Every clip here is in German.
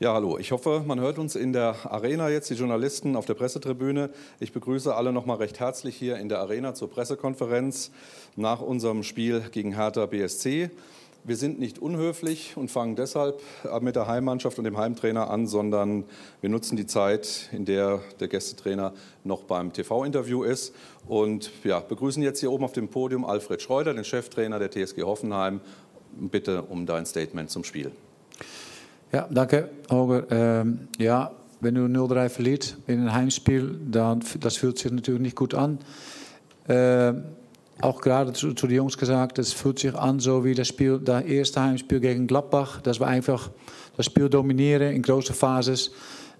Ja, hallo. Ich hoffe, man hört uns in der Arena jetzt, die Journalisten auf der Pressetribüne. Ich begrüße alle noch mal recht herzlich hier in der Arena zur Pressekonferenz nach unserem Spiel gegen Hertha BSC. Wir sind nicht unhöflich und fangen deshalb mit der Heimmannschaft und dem Heimtrainer an, sondern wir nutzen die Zeit, in der der Gästetrainer noch beim TV-Interview ist und ja, begrüßen jetzt hier oben auf dem Podium Alfred Schreuder, den Cheftrainer der TSG Hoffenheim. Bitte um dein Statement zum Spiel. Ja, danke, Holger. Ähm, ja, wenn du 0-3 verliert in ein Heimspiel, dann das fühlt sich natürlich nicht gut an. Ähm, auch gerade zu, zu den Jungs gesagt, es fühlt sich an so wie das Spiel, das erste Heimspiel gegen Gladbach, dass wir einfach das Spiel dominieren in großen Phasen.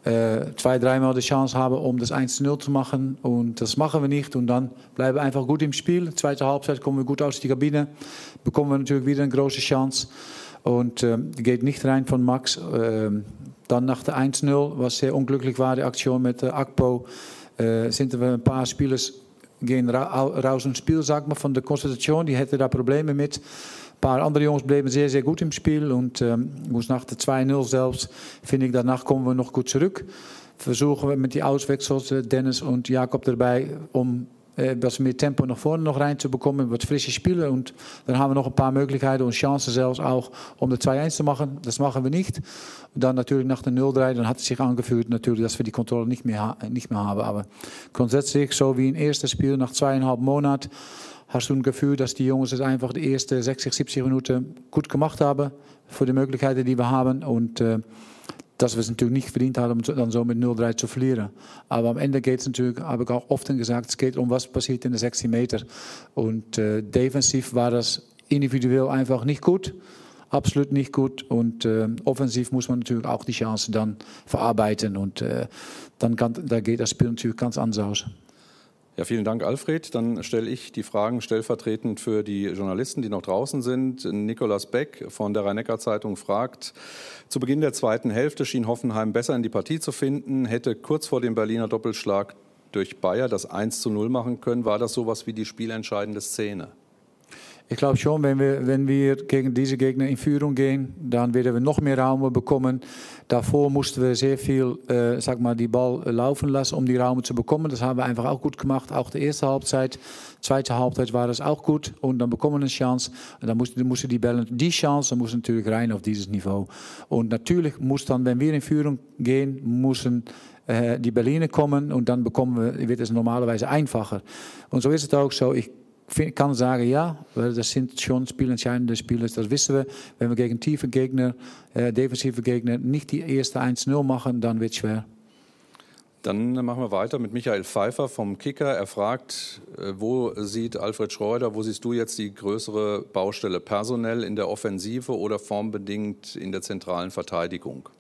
Äh, zwei, dreimal die Chance haben, um das 1-0 zu machen. Und das machen wir nicht. Und dann bleiben wir einfach gut im Spiel. Zweite Halbzeit kommen wir gut aus der Kabine. Bekommen wir natürlich wieder eine große Chance. Und äh, geht nicht rein von Max. Äh, dann nach der 1-0, was sehr unglücklich war, die Aktion mit äh, Akpo, äh, sind wir ein paar Spieler gehen ra raus Spiel, sag mal, von der. Die hätten da Probleme mit. Ein paar andere Jungs bleiben sehr, sehr gut im Spiel. Und ähm, nach der 2-0 selbst, finde ich, danach kommen wir noch gut zurück. Versuchen wir mit die Auswechsels, Dennis und Jakob dabei, um etwas mehr Tempo nach vorne noch reinzubekommen, wat frische Spieler. Und dann haben wir noch ein paar Möglichkeiten und Chancen selbst auch, um das 2-1 zu machen. Das machen wir nicht. Und dann natürlich nach der 0-3, dann hat es sich angefühlt, natürlich, dass wir die Kontrolle nicht mehr, nicht mehr haben. Aber grundsätzlich, so wie ein erstes Spiel nach zweieinhalb Monaten, hast du ein Gefühl, dass die Jungs es einfach die ersten 60, 70 Minuten gut gemacht haben, für die Möglichkeiten, die wir haben. Und dass wir es natürlich nicht verdient haben, dann so mit 0-3 zu verlieren. Aber am Ende geht es natürlich, habe ich auch oft gesagt, es geht um was passiert in den 60 Meter. Und äh, defensiv war das individuell einfach nicht gut. Absolut nicht gut. Und äh, offensiv muss man natürlich auch die Chance dann verarbeiten. Und äh, dann kann, da geht das Spiel natürlich ganz anders aus. Ja, vielen Dank, Alfred. Dann stelle ich die Fragen stellvertretend für die Journalisten, die noch draußen sind. Nikolas Beck von der Rhein-Neckar-Zeitung fragt, zu Beginn der zweiten Hälfte schien Hoffenheim besser in die Partie zu finden, hätte kurz vor dem Berliner Doppelschlag durch Bayer das 1 zu 0 machen können. War das sowas wie die spielentscheidende Szene? Ich glaube schon, wenn wir, wenn wir gegen diese Gegner in Führung gehen, dann werden wir noch mehr Raum bekommen. Davor mussten wir sehr viel, äh, sag mal, die Ball laufen lassen, um die Raum zu bekommen. Das haben wir einfach auch gut gemacht. Auch die erste Halbzeit, zweite Halbzeit war das auch gut. Und dann bekommen wir eine Chance. Und dann mussten, mussten die Bällen, die Chance muss natürlich rein auf dieses Niveau. Und natürlich muss dann, wenn wir in Führung gehen, müssen äh, die Berliner kommen und dann bekommen wir, wird es normalerweise einfacher. Und so ist es auch so. Ich kann sagen, ja, das sind schon spielentscheidende Spiele, das wissen wir. Wenn wir gegen tiefe Gegner, äh, defensive Gegner nicht die erste 1-0 machen, dann wird es schwer. Dann machen wir weiter mit Michael Pfeiffer vom Kicker. Er fragt, äh, wo sieht Alfred Schreuder, wo siehst du jetzt die größere Baustelle personell in der Offensive oder formbedingt in der zentralen Verteidigung?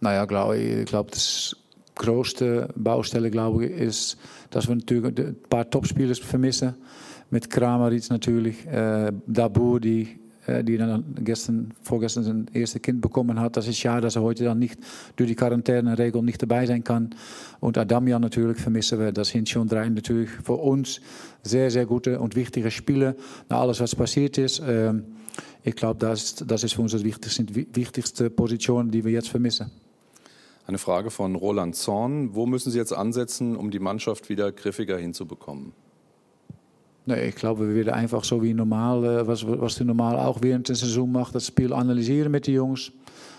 Naja, glaube ich, glaube, das grootste Baustelle, glaube ich, ist, dass wir ein paar Topspielers vermissen. Mit Kramaric natürlich, äh, Dabur, die, äh, die dann gestern, vorgestern sein erstes Kind bekommen hat. Das ist schade, dass er heute dann nicht durch die Quarantäneregel nicht dabei sein kann. Und Adamian natürlich vermissen wir. Das sind schon drei natürlich für uns sehr, sehr gute und wichtige Spiele. Nach alles, was passiert ist. Äh, ich glaube, das, das ist für uns wichtigste, wichtigste Position, die wir jetzt vermissen. Eine Frage von Roland Zorn. Wo müssen Sie jetzt ansetzen, um die Mannschaft wieder griffiger hinzubekommen? Ich glaube, wir werden einfach so wie normal, äh, was, was normal auch während der Saison macht, das Spiel analysieren mit den Jungs.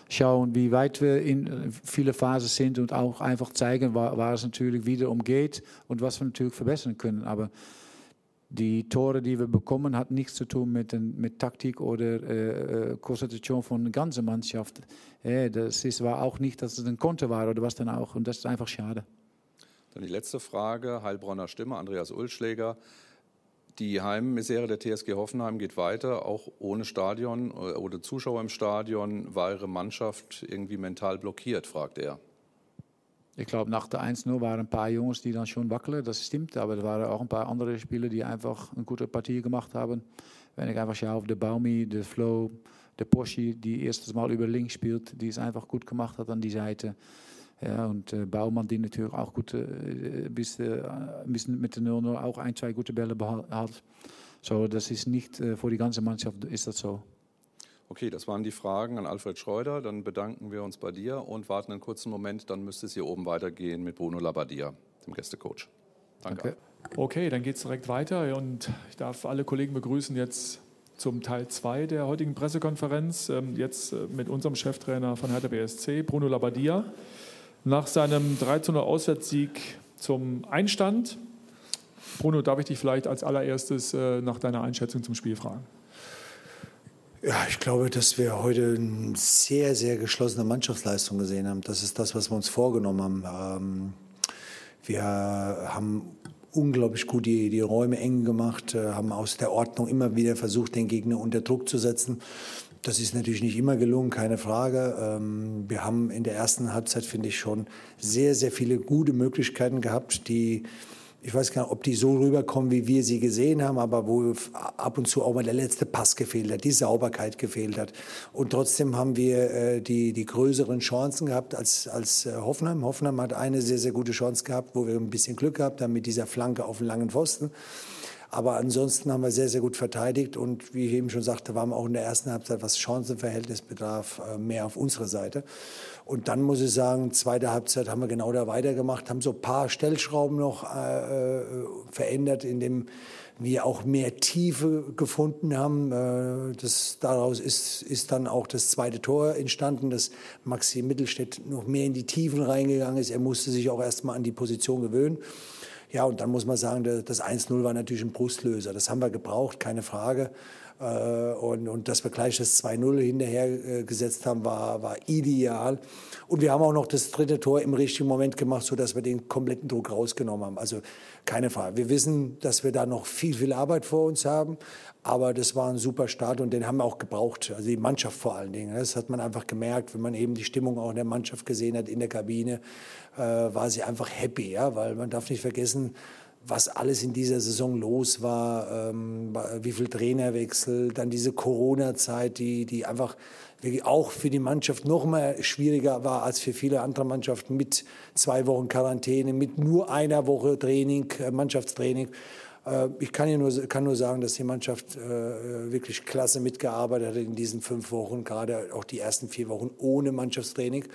Schauen, wie weit wir in viele Phasen sind und auch einfach zeigen, waar, waar es natürlich wieder umgeht und was wir natürlich verbessern können. Aber die Tore, die wir bekommen, hat nichts zu tun mit, mit Taktik oder äh, äh, Konzentration von der ganzen Mannschaft. Äh, das ist, war auch nicht, dass es ein Konter war oder was dann auch. Und das ist einfach schade. Dann die letzte Frage, Heilbronner Stimme, Andreas Ulschläger. Die Heimmisere der TSG Hoffenheim geht weiter, auch ohne Stadion äh, oder Zuschauer im Stadion. War Ihre Mannschaft irgendwie mental blockiert, fragt er. Ich glaube, nach der 1-0 waren ein paar Jungs, die dann schon wackelen, das stimmt. Aber es waren auch ein paar andere Spieler, die einfach eine gute Partie gemacht haben. Wenn ich einfach schaue auf der Baumi, der Flow, der Poschi, die erstes Mal über links spielt, die es einfach gut gemacht hat an die Seite. Ja, und äh, Baumann, die natürlich auch gut, äh, äh, bis mit der 0-0 auch ein, zwei gute Bälle hat. So, das ist nicht, äh, für die ganze Mannschaft ist das so. Okay, das waren die Fragen an Alfred Schreuder. Dann bedanken wir uns bei dir und warten einen kurzen Moment. Dann müsste es hier oben weitergehen mit Bruno Labbadia, dem Gästecoach. Danke. Okay, okay dann geht es direkt weiter und ich darf alle Kollegen begrüßen jetzt zum Teil 2 der heutigen Pressekonferenz. Ähm, jetzt äh, mit unserem Cheftrainer von Hertha BSC, Bruno Labbadia. Nach seinem 13 0 Auswärtssieg zum Einstand. Bruno, darf ich dich vielleicht als allererstes äh, nach deiner Einschätzung zum Spiel fragen? Ja, ich glaube, dass wir heute eine sehr, sehr geschlossene Mannschaftsleistung gesehen haben. Das ist das, was wir uns vorgenommen haben. Ähm, wir haben unglaublich gut die, die Räume eng gemacht, äh, haben aus der Ordnung immer wieder versucht, den Gegner unter Druck zu setzen. Das ist natürlich nicht immer gelungen, keine Frage. Ähm, wir haben in der ersten Halbzeit, finde ich, schon sehr, sehr viele gute Möglichkeiten gehabt, die ich weiß gar nicht, ob die so rüberkommen, wie wir sie gesehen haben, aber wo ab und zu auch mal der letzte Pass gefehlt hat, die Sauberkeit gefehlt hat. Und trotzdem haben wir äh, die, die größeren Chancen gehabt als, als äh, Hoffenheim. Hoffenheim hat eine sehr, sehr gute Chance gehabt, wo wir ein bisschen Glück gehabt haben mit dieser Flanke auf den langen Pfosten. Aber ansonsten haben wir sehr, sehr gut verteidigt und wie ich eben schon sagte, waren wir auch in der ersten Halbzeit, was Chancenverhältnis betraf, äh, mehr auf unserer Seite. Und dann muss ich sagen, zweite Halbzeit haben wir genau da weitergemacht, haben so ein paar Stellschrauben noch äh, äh verändert, indem wir auch mehr Tiefe gefunden haben. Äh, das, daraus ist, ist dann auch das zweite Tor entstanden, dass Maxi Mittelstädt noch mehr in die Tiefen reingegangen ist. Er musste sich auch erst mal an die Position gewöhnen. Ja, und dann muss man sagen, das 1-0 war natürlich ein Brustlöser. Das haben wir gebraucht, keine Frage. Äh, und, und dass wir gleich das 2-0 hinterher äh, gesetzt haben, war, war ideal. Und wir haben auch noch das dritte Tor im richtigen Moment gemacht, sodass wir den kompletten Druck rausgenommen haben. Also keine Frage. Wir wissen, dass wir da noch viel, viel Arbeit vor uns haben. Aber das war ein super Start und den haben wir auch gebraucht. Also die Mannschaft vor allen Dingen. Das hat man einfach gemerkt, wenn man eben die Stimmung auch in der Mannschaft gesehen hat, in der Kabine, äh, war sie einfach happy. Ja? Weil man darf nicht vergessen, was alles in dieser Saison los war, ähm, wie viel Trainerwechsel, dann diese Corona-Zeit, die, die einfach auch für die Mannschaft noch mal schwieriger war als für viele andere Mannschaften mit zwei Wochen Quarantäne, mit nur einer Woche Training, äh, Mannschaftstraining. Äh, ich kann, nur, kann nur sagen, dass die Mannschaft äh, wirklich klasse mitgearbeitet hat in diesen fünf Wochen, gerade auch die ersten vier Wochen ohne Mannschaftstraining.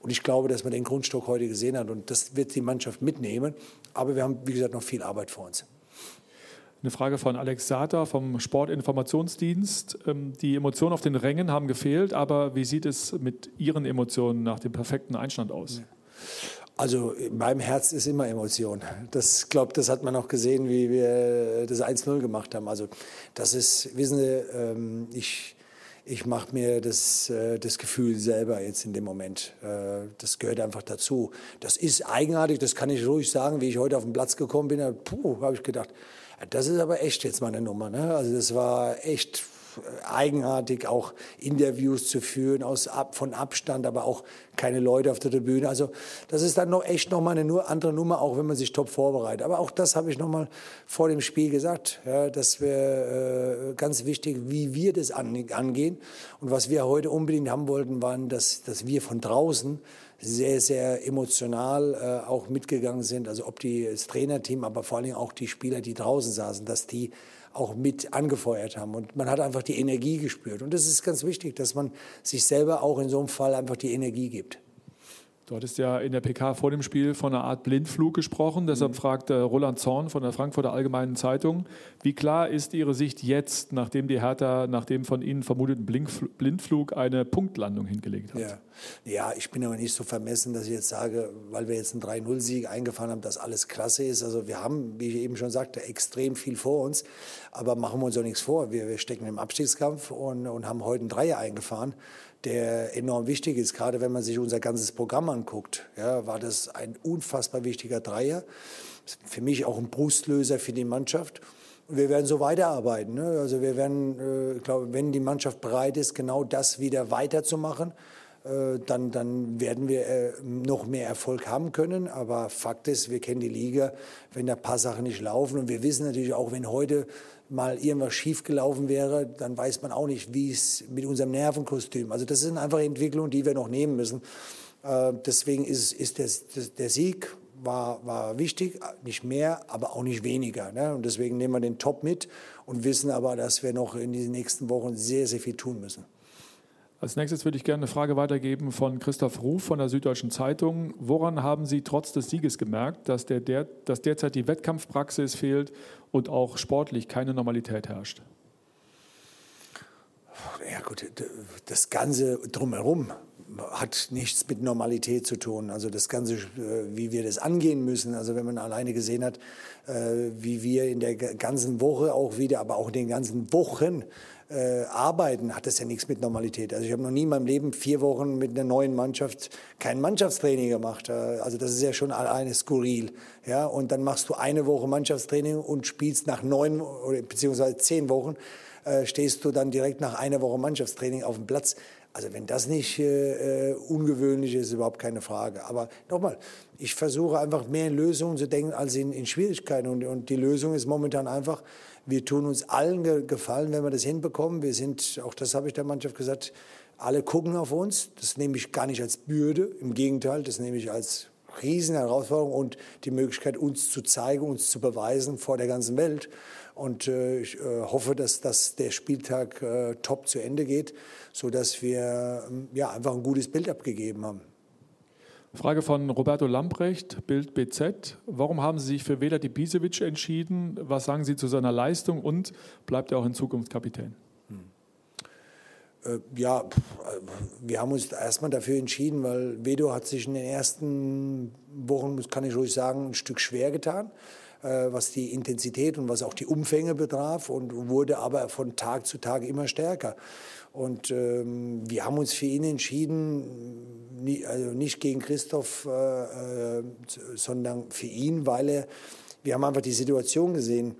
Und ich glaube, dass man den Grundstock heute gesehen hat und das wird die Mannschaft mitnehmen. Aber wir haben, wie gesagt, noch viel Arbeit vor uns. Eine Frage von Alex Sata vom Sportinformationsdienst. Ähm, die Emotionen auf den Rängen haben gefehlt, aber wie sieht es mit Ihren Emotionen nach dem perfekten Einstand aus? Ja. Also in meinem Herz ist immer Emotion. Das glaube, das hat man auch gesehen, wie wir das 1-0 gemacht haben. Also das ist, wissen Sie, ähm, ich, ich mache mir das, äh, das Gefühl selber jetzt in dem Moment. Äh, das gehört einfach dazu. Das ist eigenartig, das kann ich ruhig sagen, wie ich heute auf den Platz gekommen bin. Puh, habe ich gedacht, das ist aber echt jetzt meine Nummer. Ne? Also das war echt eigenartig, auch Interviews zu führen aus, ab, von Abstand, aber auch keine Leute auf der Tribüne. Also das ist dann noch echt noch mal eine andere Nummer, auch wenn man sich top vorbereitet. Aber auch das habe ich noch mal vor dem Spiel gesagt, ja, dass wir äh, ganz wichtig, wie wir das an, angehen. Und was wir heute unbedingt haben wollten, waren, dass, dass wir von draußen sehr, sehr emotional äh, auch mitgegangen sind. Also ob die, das Trainerteam, aber vor Dingen auch die Spieler, die draußen saßen, dass die auch mit angefeuert haben. Und man hat einfach die Energie gespürt. Und das ist ganz wichtig, dass man sich selber auch in so einem Fall einfach die Energie gibt. Du hattest ja in der PK vor dem Spiel von einer Art Blindflug gesprochen. Deshalb mhm. fragt Roland Zorn von der Frankfurter Allgemeinen Zeitung, wie klar ist Ihre Sicht jetzt, nachdem die Hertha nach dem von Ihnen vermuteten Blindflug eine Punktlandung hingelegt hat? Ja. ja, ich bin aber nicht so vermessen, dass ich jetzt sage, weil wir jetzt einen 3-0-Sieg eingefahren haben, dass alles klasse ist. Also wir haben, wie ich eben schon sagte, extrem viel vor uns. Aber machen wir uns auch nichts vor. Wir, wir stecken im Abstiegskampf und, und haben heute einen Dreier eingefahren der enorm wichtig ist. Gerade wenn man sich unser ganzes Programm anguckt, ja, war das ein unfassbar wichtiger Dreier. Für mich auch ein Brustlöser für die Mannschaft. Und wir werden so weiterarbeiten. Ne? Also wir werden, äh, glaube, wenn die Mannschaft bereit ist, genau das wieder weiterzumachen, äh, dann, dann werden wir äh, noch mehr Erfolg haben können. Aber Fakt ist, wir kennen die Liga, wenn da ein paar Sachen nicht laufen. Und wir wissen natürlich auch, wenn heute mal irgendwas schiefgelaufen wäre, dann weiß man auch nicht, wie es mit unserem Nervenkostüm. Also das sind einfach Entwicklungen, die wir noch nehmen müssen. Äh, deswegen ist, ist der, der Sieg war, war wichtig, nicht mehr, aber auch nicht weniger. Ne? Und deswegen nehmen wir den Top mit und wissen aber, dass wir noch in den nächsten Wochen sehr, sehr viel tun müssen. Als nächstes würde ich gerne eine Frage weitergeben von Christoph Ruf von der Süddeutschen Zeitung. Woran haben Sie trotz des Sieges gemerkt, dass, der, der, dass derzeit die Wettkampfpraxis fehlt und auch sportlich keine Normalität herrscht? Ja gut, das Ganze drumherum hat nichts mit Normalität zu tun. Also das Ganze, äh, wie wir das angehen müssen. Also wenn man alleine gesehen hat, äh, wie wir in der ganzen Woche auch wieder, aber auch in den ganzen Wochen äh, arbeiten, hat das ja nichts mit Normalität. Also ich habe noch nie in meinem Leben vier Wochen mit einer neuen Mannschaft kein Mannschaftstraining gemacht. Äh, also das ist ja schon alleine skurril. Ja, und dann machst du eine Woche Mannschaftstraining und spielst nach neun oder beziehungsweise zehn Wochen äh, stehst du dann direkt nach einer Woche Mannschaftstraining auf dem Platz. Also wenn das nicht äh, ungewöhnlich ist, überhaupt keine Frage. Aber nochmal, ich versuche einfach mehr in Lösungen zu denken als in, in Schwierigkeiten. Und, und, die Lösung ist momentan einfach, wir tun uns allen ge gefallen, wenn wir das hinbekommen. Wir sind, auch das habe ich der Mannschaft gesagt, alle gucken auf uns. Das nehme ich gar nicht als Bürde. Im Gegenteil, das nehme ich als Riesenherausforderung und die Möglichkeit, uns zu zeigen, uns zu beweisen vor der ganzen Welt. Und äh, ich äh, hoffe, dass, dass der Spieltag äh, top zu Ende geht, sodass wir ähm, ja, einfach ein gutes Bild abgegeben haben. Frage von Roberto Lamprecht, Bild BZ. Warum haben Sie sich für Vedat Ibisevic entschieden? Was sagen Sie zu seiner Leistung und bleibt er auch in Zukunft Kapitän? Hm. Äh, ja, wir haben uns erstmal dafür entschieden, weil Vedo hat sich in den ersten Wochen, kann ich ruhig sagen, ein Stück schwer getan. Äh, was die Intensität und was auch die Umfänge betraf und wurde aber von Tag zu Tag immer stärker. Und ähm, wir haben uns für ihn entschieden, nie, also nicht gegen Christoph, äh, äh, sondern für ihn, weil er, wir haben einfach die Situation gesehen,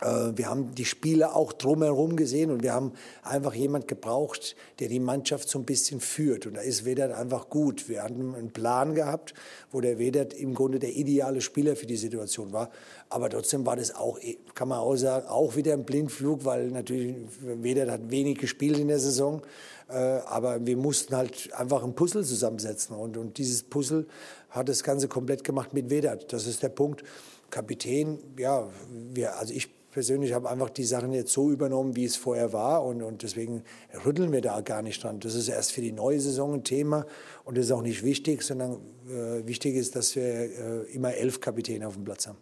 wir haben die Spiele auch drumherum gesehen und wir haben einfach jemand gebraucht, der die Mannschaft so ein bisschen führt. Und da ist Wedert einfach gut. Wir hatten einen Plan gehabt, wo der Wedert im Grunde der ideale Spieler für die Situation war. Aber trotzdem war das auch, kann man auch sagen, auch wieder ein Blindflug, weil natürlich Wedert hat wenig gespielt in der Saison. Äh, aber wir mussten halt einfach ein Puzzle zusammensetzen. Und, und dieses Puzzle hat das Ganze komplett gemacht mit Wedert. Das ist der Punkt. Kapitän, ja, wir, also ich persönlich habe einfach die Sachen jetzt so übernommen, wie es vorher war und, und deswegen rütteln wir da gar nicht dran. Das ist erst für die neue Saison ein Thema und das ist auch nicht wichtig, sondern äh, wichtig ist, dass wir äh, immer elf Kapitäne auf dem Platz haben.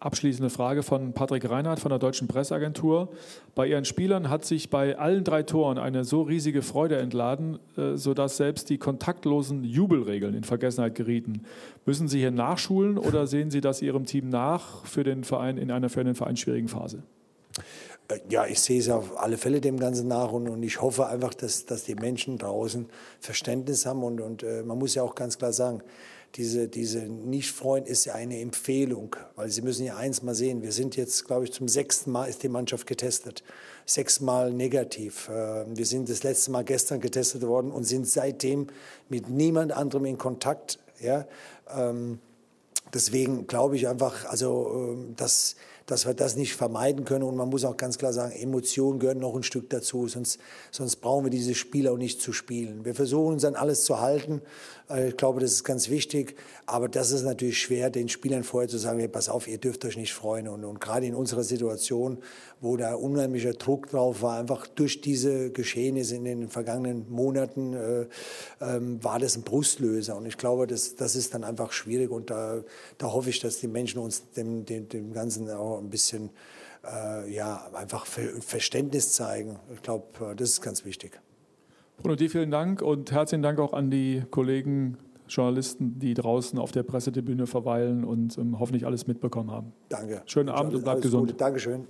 Abschließende Frage von Patrick Reinhardt von der Deutschen Presseagentur. Bei Ihren Spielern hat sich bei allen drei Toren eine so riesige Freude entladen, äh, sodass selbst die kontaktlosen Jubelregeln in Vergessenheit gerieten. Müssen Sie hier nachschulen oder sehen Sie das Ihrem Team nach für den Verein in einer für den Verein schwierigen Phase? Äh, ja, ich sehe es auf alle Fälle dem Ganzen nach und, und ich hoffe einfach, dass, dass die Menschen draußen Verständnis haben und, und äh, man muss ja auch ganz klar sagen, diese, diese Nicht-Freund ist ja eine Empfehlung, weil Sie müssen ja eins mal sehen, wir sind jetzt, glaube ich, zum sechsten Mal ist die Mannschaft getestet. Sechsmal negativ. Äh, wir sind das letzte Mal gestern getestet worden und sind seitdem mit niemand anderem in Kontakt. Ja? Ähm, deswegen glaube ich einfach, also, ähm, dass dass wir das nicht vermeiden können. Und man muss auch ganz klar sagen, Emotionen gehören noch ein Stück dazu, sonst, sonst brauchen wir diese Spiele auch nicht zu spielen. Wir versuchen uns an alles zu halten. Äh, ich glaube, das ist ganz wichtig. Aber das ist natürlich schwer, den Spielern vorher zu sagen, hey, pass auf, ihr dürft euch nicht freuen. Und, und gerade in unserer Situation, wo da unheimlicher Druck drauf war, einfach durch diese Geschehnisse in den vergangenen Monaten, äh, ähm, war das ein Brustlöser. Und ich glaube, das, das ist dann einfach schwierig. Und da, da hoffe ich, dass die Menschen uns dem, dem, dem Ganzen auch ein bisschen äh, ja, einfach Verständnis zeigen. Ich glaube, äh, das ist ganz wichtig. Bruno, dir vielen Dank und herzlichen Dank auch an die Kollegen, Journalisten, die draußen auf der Pressetribüne verweilen und ähm, hoffentlich alles mitbekommen haben. Danke. Schönen Abend und bleib gesund. Gute. Dankeschön.